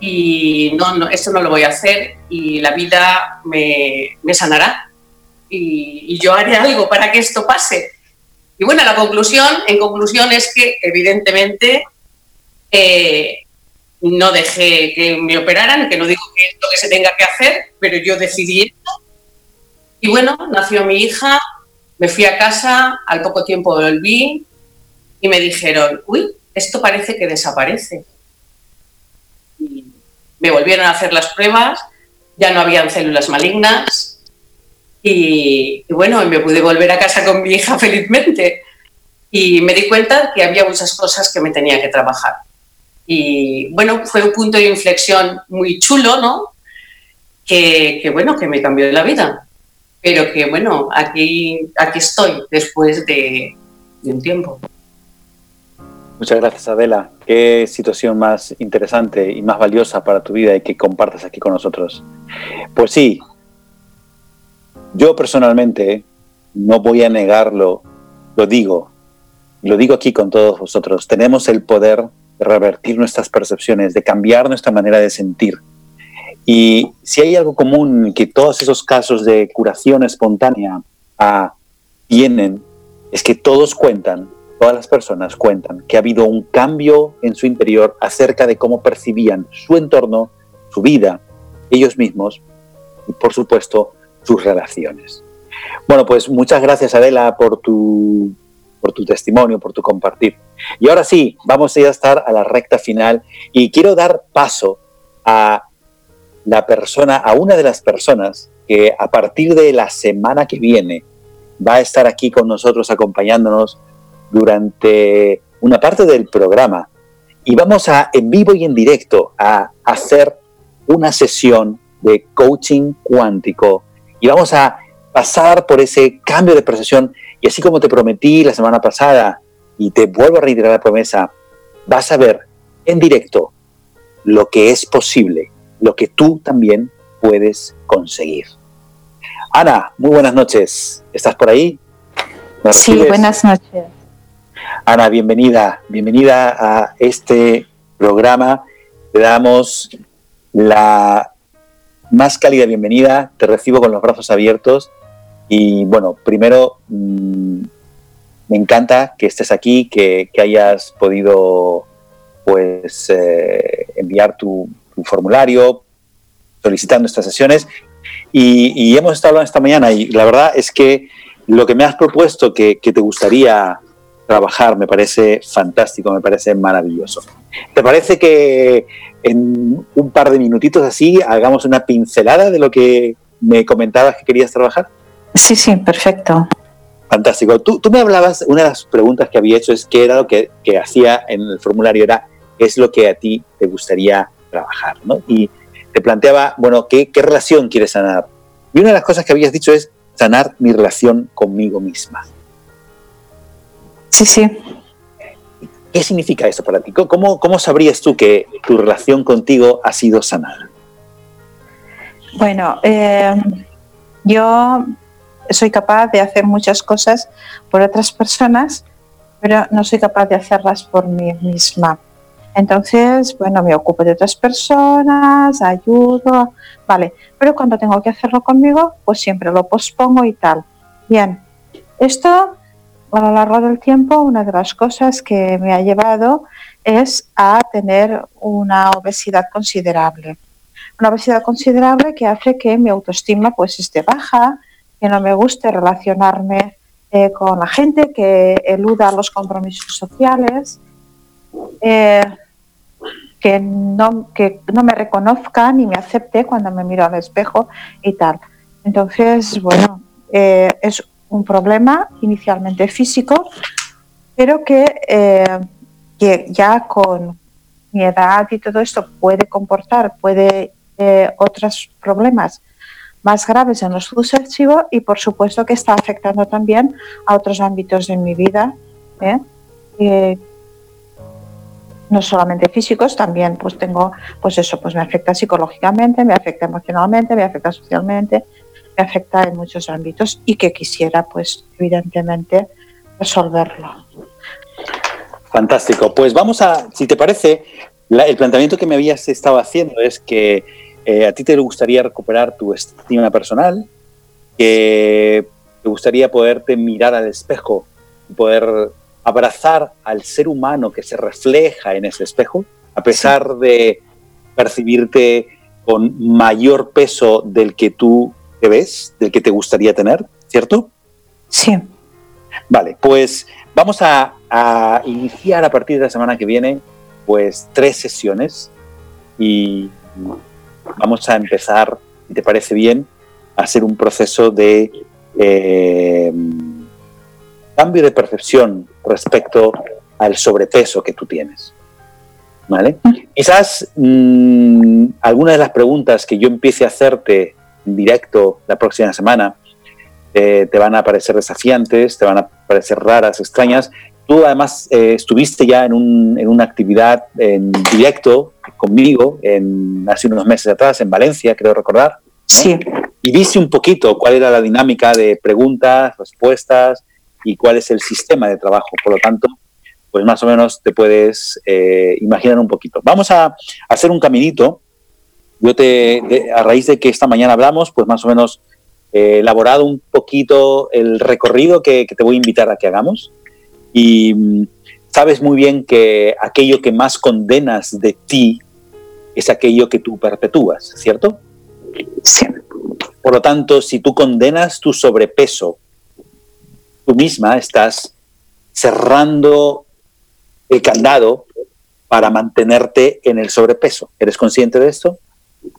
y no, no esto no lo voy a hacer y la vida me, sanará y, yo haré algo para que esto pase. Y bueno, la conclusión, en conclusión es que evidentemente eh, no dejé que me operaran, que no digo que es lo que se tenga que hacer, pero yo decidí esto. Y bueno, nació mi hija, me fui a casa, al poco tiempo volví y me dijeron, uy, esto parece que desaparece. Me volvieron a hacer las pruebas, ya no habían células malignas y, bueno, me pude volver a casa con mi hija felizmente. Y me di cuenta que había muchas cosas que me tenía que trabajar. Y bueno, fue un punto de inflexión muy chulo, ¿no? Que, que bueno, que me cambió la vida pero que bueno, aquí, aquí estoy después de, un tiempo. Muchas gracias, Adela. Qué situación más interesante y más valiosa para tu vida y que compartas aquí con nosotros. Pues sí, yo personalmente no voy a negarlo, lo digo, lo digo aquí con todos vosotros. Tenemos el poder de revertir nuestras percepciones, de cambiar nuestra manera de sentir, y si hay algo común que todos esos casos de curación espontánea ah, tienen, es que todos cuentan, todas las personas cuentan que ha habido un cambio en su interior acerca de cómo percibían su entorno, su vida, ellos mismos y por supuesto sus relaciones. Bueno, pues muchas gracias Adela por tu, por tu testimonio, por tu compartir. Y ahora sí, vamos a a estar a la recta final y quiero dar paso a la persona, a una de las personas que a partir de la semana que viene va a estar aquí con nosotros acompañándonos durante una parte del programa y vamos a en vivo y en directo a hacer una sesión de coaching cuántico y vamos a pasar por ese cambio de percepción y así como te prometí la semana pasada y te vuelvo a reiterar la promesa, vas a ver en directo lo que es posible lo que tú también puedes conseguir. Ana, muy buenas noches. ¿Estás por ahí? Sí, buenas noches. Ana, bienvenida, bienvenida a este programa. Te damos la más cálida bienvenida, te recibo con los brazos abiertos. Y bueno, primero mm, me encanta que estés aquí, que, hayas podido pues eh, enviar tu, formulario solicitando estas sesiones. Y, hemos estado hablando esta mañana y la verdad es que lo que me has propuesto que, que te gustaría trabajar me parece fantástico, me parece maravilloso. ¿Te parece que en un par de minutitos así hagamos una pincelada de lo que me comentabas que querías trabajar? Sí, sí, perfecto. Fantástico. Tú, me hablabas, una de las preguntas que había hecho es qué era lo que, hacía en el formulario, era qué es lo que a ti te gustaría trabajar, ¿no? Y te planteaba, bueno, ¿qué, qué relación quieres sanar? Y una de las cosas que habías dicho es sanar mi relación conmigo misma. Sí, sí. ¿Qué significa eso para ti? ¿Cómo, ¿Cómo sabrías tú que tu relación contigo ha sido sanada? Bueno, eh, yo soy capaz de hacer muchas cosas por otras personas, pero no soy capaz de hacerlas por mí misma. Entonces, bueno, me ocupo de otras personas, ayudo, vale, pero cuando tengo que hacerlo conmigo, pues siempre lo pospongo y tal. Bien, esto a lo largo del tiempo, una de las cosas que me ha llevado es a tener una obesidad considerable. Una obesidad considerable que hace que mi autoestima pues esté baja, que no me guste relacionarme eh, con la gente, que eluda los compromisos sociales, eh, que, no, que no me reconozca ni me acepte cuando me miro al espejo y tal. Entonces, bueno, eh, es un problema inicialmente físico, pero que, que ya con mi edad y todo esto puede comportar, puede otros problemas más graves en los sucesivos y por supuesto que está afectando también a otros ámbitos de mi vida, ¿eh? Eh, no solamente físicos, también pues tengo, pues eso, pues me afecta psicológicamente, me afecta emocionalmente, me afecta socialmente, me afecta en muchos ámbitos y que quisiera pues evidentemente resolverlo. Fantástico, pues vamos a, si te parece, el planteamiento que me habías estado haciendo es que eh, a ti te gustaría recuperar tu estima personal, que te gustaría poderte mirar al espejo y poder abrazar al ser humano que se refleja en ese espejo, a pesar de percibirte con mayor peso del que tú ves, del que te gustaría tener, ¿cierto? Sí. Vale, pues vamos a, a iniciar a partir de la semana que viene, pues tres sesiones y vamos a empezar, si te parece bien, a hacer un proceso de eh, cambio de percepción respecto al sobrepeso que tú tienes. ¿Vale? Quizás mm, algunas de las preguntas que yo empiece a hacerte directo la próxima semana eh, te van a parecer desafiantes, te van a parecer raras, extrañas. Tú además eh, estuviste ya en, en, una actividad en directo conmigo en, hace unos meses atrás en Valencia, creo recordar. Sí. Y viste un poquito cuál era la dinámica de preguntas, respuestas y cuál es el sistema de trabajo. Por lo tanto, pues más o menos te puedes eh, imaginar un poquito. Vamos a hacer un caminito. Yo te, a raíz de que esta mañana hablamos, pues más o menos he elaborado un poquito el recorrido que, que te voy a invitar a que hagamos. Y mm, sabes muy bien que aquello que más condenas de ti es aquello que tú perpetúas, ¿cierto? Sí. Por lo tanto, si tú condenas tu sobrepeso, tú misma estás cerrando el candado para mantenerte en el sobrepeso. ¿Eres consciente de esto?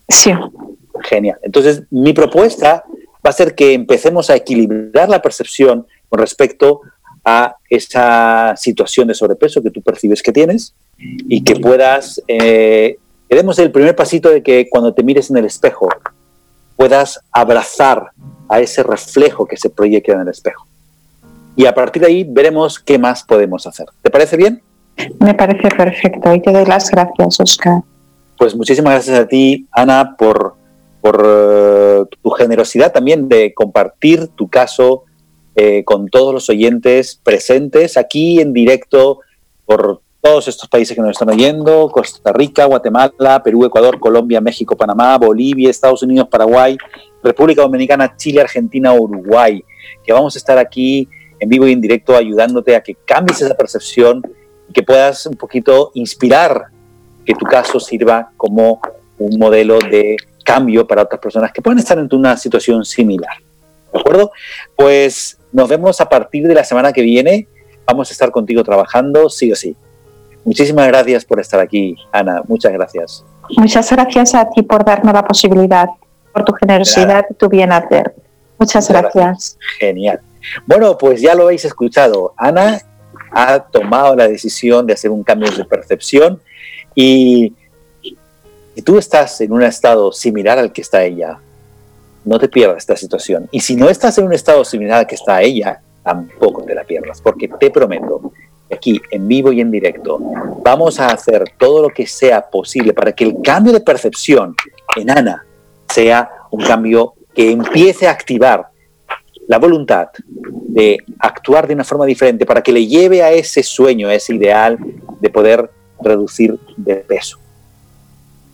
Sí. Genial. Entonces, mi propuesta va a ser que empecemos a equilibrar la percepción con respecto a esa situación de sobrepeso que tú percibes que tienes y que puedas, eh, el primer pasito de que cuando te mires en el espejo puedas abrazar a ese reflejo que se proyecta en el espejo. Y a partir de ahí veremos qué más podemos hacer. ¿Te parece bien? Me parece perfecto y te doy las gracias, Oscar. Pues muchísimas gracias a ti, Ana, por por eh, tu generosidad también de compartir tu caso eh, con todos los oyentes presentes aquí en directo por todos estos países que nos están oyendo, Costa Rica, Guatemala, Perú, Ecuador, Colombia, México, Panamá, Bolivia, Estados Unidos, Paraguay, República Dominicana, Chile, Argentina, Uruguay, que vamos a estar aquí en vivo y en directo ayudándote a que cambies esa percepción y que puedas un poquito inspirar que tu caso sirva como un modelo de cambio para otras personas que pueden estar en una situación similar. ¿De acuerdo? Pues nos vemos a partir de la semana que viene. Vamos a estar contigo trabajando, sí o sí. Muchísimas gracias por estar aquí, Ana. Muchas gracias. Muchas gracias a ti por darnos la posibilidad, por tu generosidad y tu bien hacer. Muchas gracias. Genial. Bueno, pues ya lo habéis escuchado. Ana ha tomado la decisión de hacer un cambio de percepción y si tú estás en un estado similar al que está ella, no te pierdas esta situación. Y si no estás en un estado similar al que está ella, tampoco te la pierdas, porque te prometo aquí, en vivo y en directo, vamos a hacer todo lo que sea posible para que el cambio de percepción en Ana sea un cambio que empiece a activar la voluntad de actuar de una forma diferente para que le lleve a ese sueño, a ese ideal de poder reducir de peso.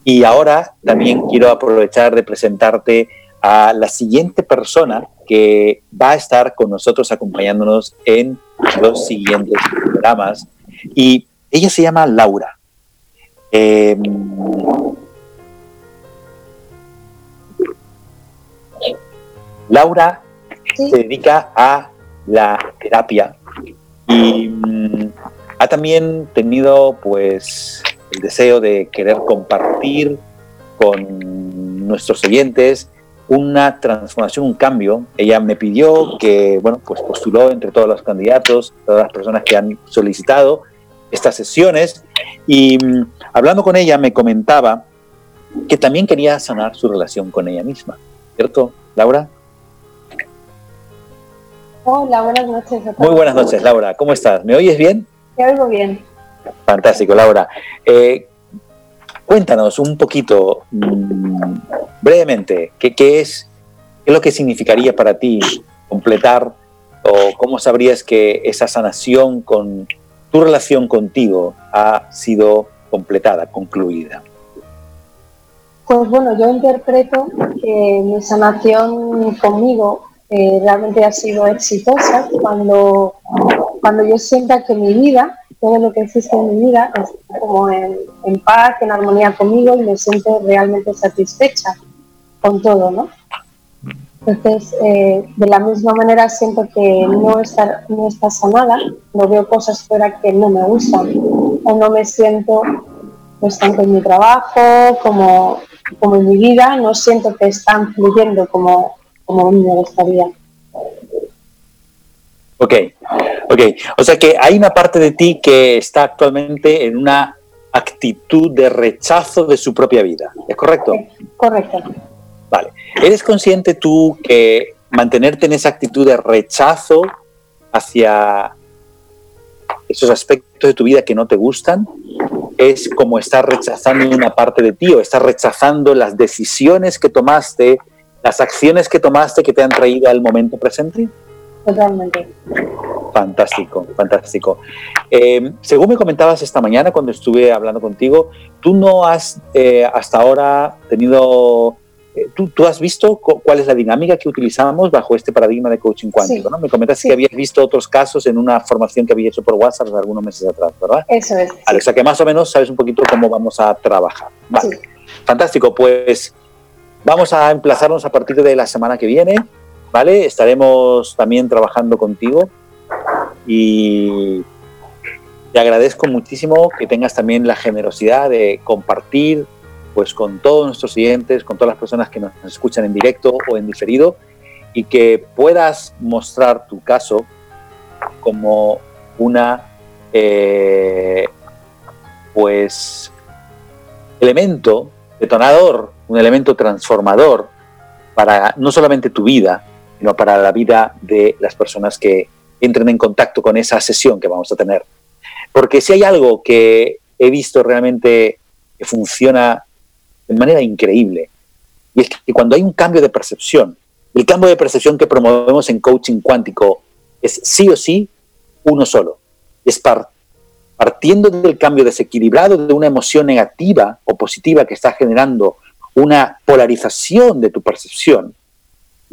Y ahora también quiero aprovechar de presentarte a la siguiente persona que va a estar con nosotros acompañándonos en los siguientes programas. Y ella se llama Laura. Em, Laura se dedica a la terapia y mm, ha también tenido pues el deseo de querer compartir con nuestros oyentes una transformación, un cambio. Ella me pidió que, bueno, pues postuló entre todos los candidatos, todas las personas que han solicitado estas sesiones y mm, hablando con ella me comentaba que también quería sanar su relación con ella misma, ¿cierto, Laura? Hola, buenas noches. Muy buenas noches, Laura. ¿Cómo estás? ¿Me oyes bien? Te oigo bien. Fantástico, Laura. Eh, cuéntanos un poquito, mm, brevemente, ¿qué, es, qué es lo que significaría para ti completar o cómo sabrías que esa sanación con tu relación contigo ha sido completada, concluida? Pues bueno, yo interpreto que mi sanación conmigo eh, realmente ha sido exitosa cuando, cuando yo sienta que mi vida, todo lo que existe en mi vida, está como en, paz, en armonía conmigo y me siento realmente satisfecha con todo, ¿no? Entonces, eh, de la misma manera siento que no está, no está sanada, no veo cosas fuera que no me gustan o no me siento pues tanto en mi trabajo como, como en mi vida, no siento que están fluyendo como, como me gustaría. Ok, ok. O sea que hay una parte de ti que está actualmente en una actitud de rechazo de su propia vida. ¿Es correcto? Correcto. Vale. ¿Eres consciente tú que mantenerte en esa actitud de rechazo hacia esos aspectos de tu vida que no te gustan es como estar rechazando una parte de ti o estar rechazando las decisiones que tomaste las acciones que tomaste que te han traído al momento presente? Totalmente. Fantástico, fantástico. Eh, según me comentabas esta mañana cuando estuve hablando contigo, tú no has eh, hasta ahora tenido, eh, tú, has visto cuál es la dinámica que utilizamos bajo este paradigma de coaching cuántico, ¿no? Me comentaste que habías visto otros casos en una formación que había hecho por WhatsApp algunos meses atrás, ¿verdad? Eso es. o sea que más o menos sabes un poquito cómo vamos a trabajar. Vale. Fantástico, pues Vamos a emplazarnos a partir de la semana que viene, ¿vale? Estaremos también trabajando contigo y te agradezco muchísimo que tengas también la generosidad de compartir pues con todos nuestros clientes, con todas las personas que nos escuchan en directo o en diferido y que puedas mostrar tu caso como una eh, pues elemento detonador un elemento transformador para no solamente tu vida, sino para la vida de las personas que entren en contacto con esa sesión que vamos a tener. Porque si hay algo que he visto realmente que funciona de manera increíble, Y es que cuando hay un cambio de percepción, el cambio de percepción que promovemos en coaching cuántico es sí o sí uno solo. Es partiendo del cambio desequilibrado de una emoción negativa o positiva que está generando una polarización de tu percepción,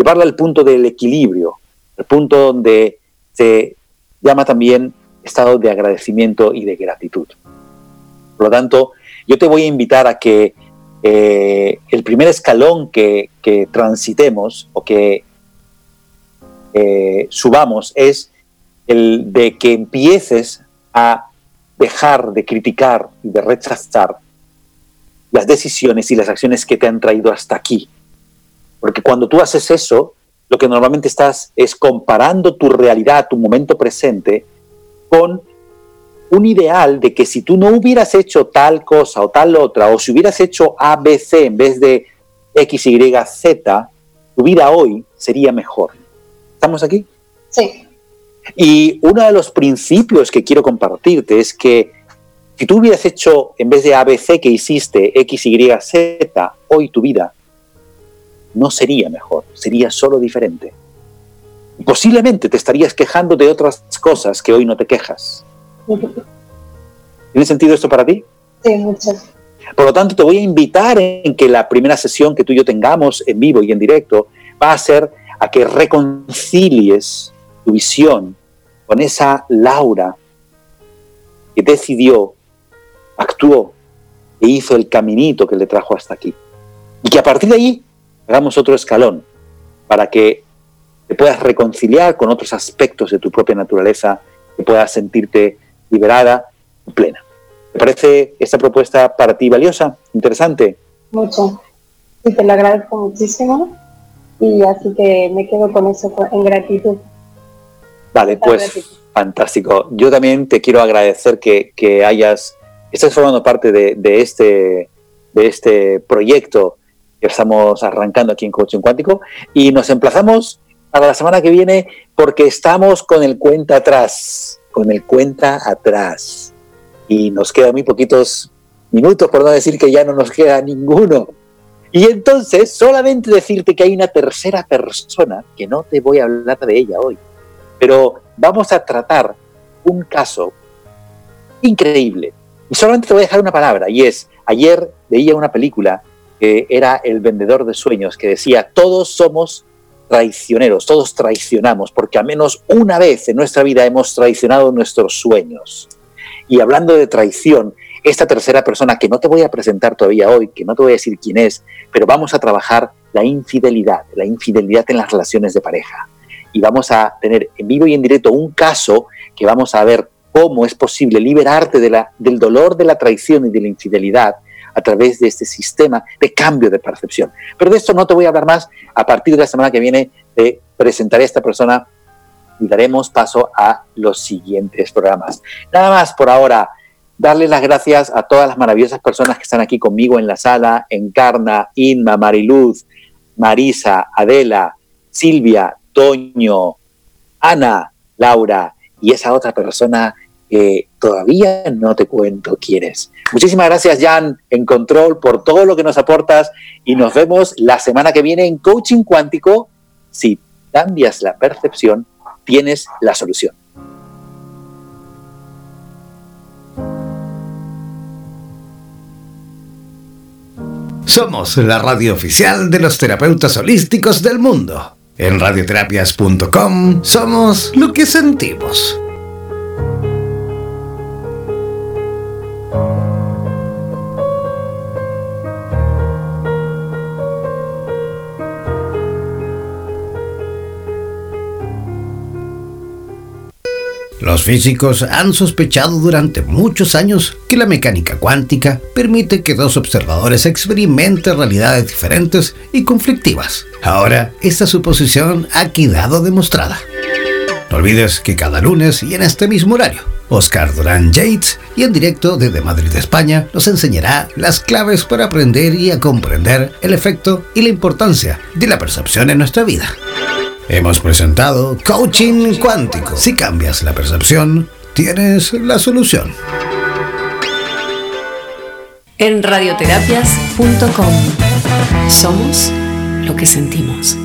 llevarla al punto del equilibrio, el punto donde se llama también estado de agradecimiento y de gratitud. Por lo tanto, yo te voy a invitar a que eh, el primer escalón que, transitemos o que eh, subamos es el de que empieces a dejar de criticar y de rechazar las decisiones y las acciones que te han traído hasta aquí. Porque cuando tú haces eso, lo que normalmente estás es comparando tu realidad, tu momento presente, con un ideal de que si tú no hubieras hecho tal cosa o tal otra, o si hubieras hecho A, B, C en vez de X, Y, Z, tu vida hoy sería mejor. ¿Estamos aquí? Sí. Y uno de los principios que quiero compartirte es que si tú hubieras hecho, en vez de A, B, C que hiciste X, Y, Z, hoy tu vida no sería mejor, sería solo diferente. Posiblemente te estarías quejando de otras cosas que hoy no te quejas. ¿Tiene sentido esto para ti? Sí, mucho. Por lo tanto, te voy a invitar en que la primera sesión que tú y yo tengamos en vivo y en directo va a ser a que reconcilies tu visión con esa Laura que decidió, actuó e hizo el caminito que le trajo hasta aquí. Y que a partir de ahí hagamos otro escalón para que te puedas reconciliar con otros aspectos de tu propia naturaleza, que puedas sentirte liberada y plena. ¿Te parece esta propuesta para ti valiosa, interesante? Mucho. Sí, te lo agradezco muchísimo y así que me quedo con eso en gratitud. Vale, pues fantástico. Yo también te quiero agradecer que, que hayas, estés formando parte de, de, este, de este proyecto estamos arrancando aquí en Coaching Cuántico y nos emplazamos para la semana que viene porque estamos con el cuenta atrás con el cuenta atrás. Y nos quedan muy poquitos minutos, por no decir que ya no nos queda ninguno. Y entonces, solamente decirte que hay una tercera persona, que no te voy a hablar de ella hoy, pero vamos a tratar un caso increíble. Y solamente te voy a dejar una palabra, y es, ayer veía una película que era El vendedor de sueños, que decía, todos somos traicioneros, todos traicionamos, porque al menos una vez en nuestra vida hemos traicionado nuestros sueños. Y hablando de traición, esta tercera persona que no te voy a presentar todavía hoy, que no te voy a decir quién es, pero vamos a trabajar la infidelidad, la infidelidad en las relaciones de pareja. Y vamos a tener en vivo y en directo un caso que vamos a ver cómo es posible liberarte de la, del dolor de la traición y de la infidelidad a través de este sistema de cambio de percepción. Pero de esto no te voy a hablar más. A partir de la semana que viene te presentaré a esta persona y daremos paso a los siguientes programas. Nada más por ahora. Darle las gracias a todas las maravillosas personas que están aquí conmigo en la sala, Encarna, Inma, Mariluz, Marisa, Adela, Silvia, Toño, Ana, Laura y esa otra persona que todavía no te cuento quién es. Muchísimas gracias, Jan, en control, por todo lo que nos aportas y nos vemos la semana que viene en Coaching Cuántico. Si cambias la percepción, tienes la solución. Somos la radio oficial de los terapeutas holísticos del mundo. En radioterapias.com somos lo que sentimos. Los físicos han sospechado durante muchos años que la mecánica cuántica permite que dos observadores experimenten realidades diferentes y conflictivas. Ahora, esta suposición ha quedado demostrada. No olvides que cada lunes y en este mismo horario, Oscar Durán Yates y en directo desde Madrid, España, nos enseñará las claves para aprender y a comprender el efecto y la importancia de la percepción en nuestra vida. Hemos presentado Coaching Cuántico. Si cambias la percepción, tienes la solución. en radioterapias.com. Somos lo que sentimos.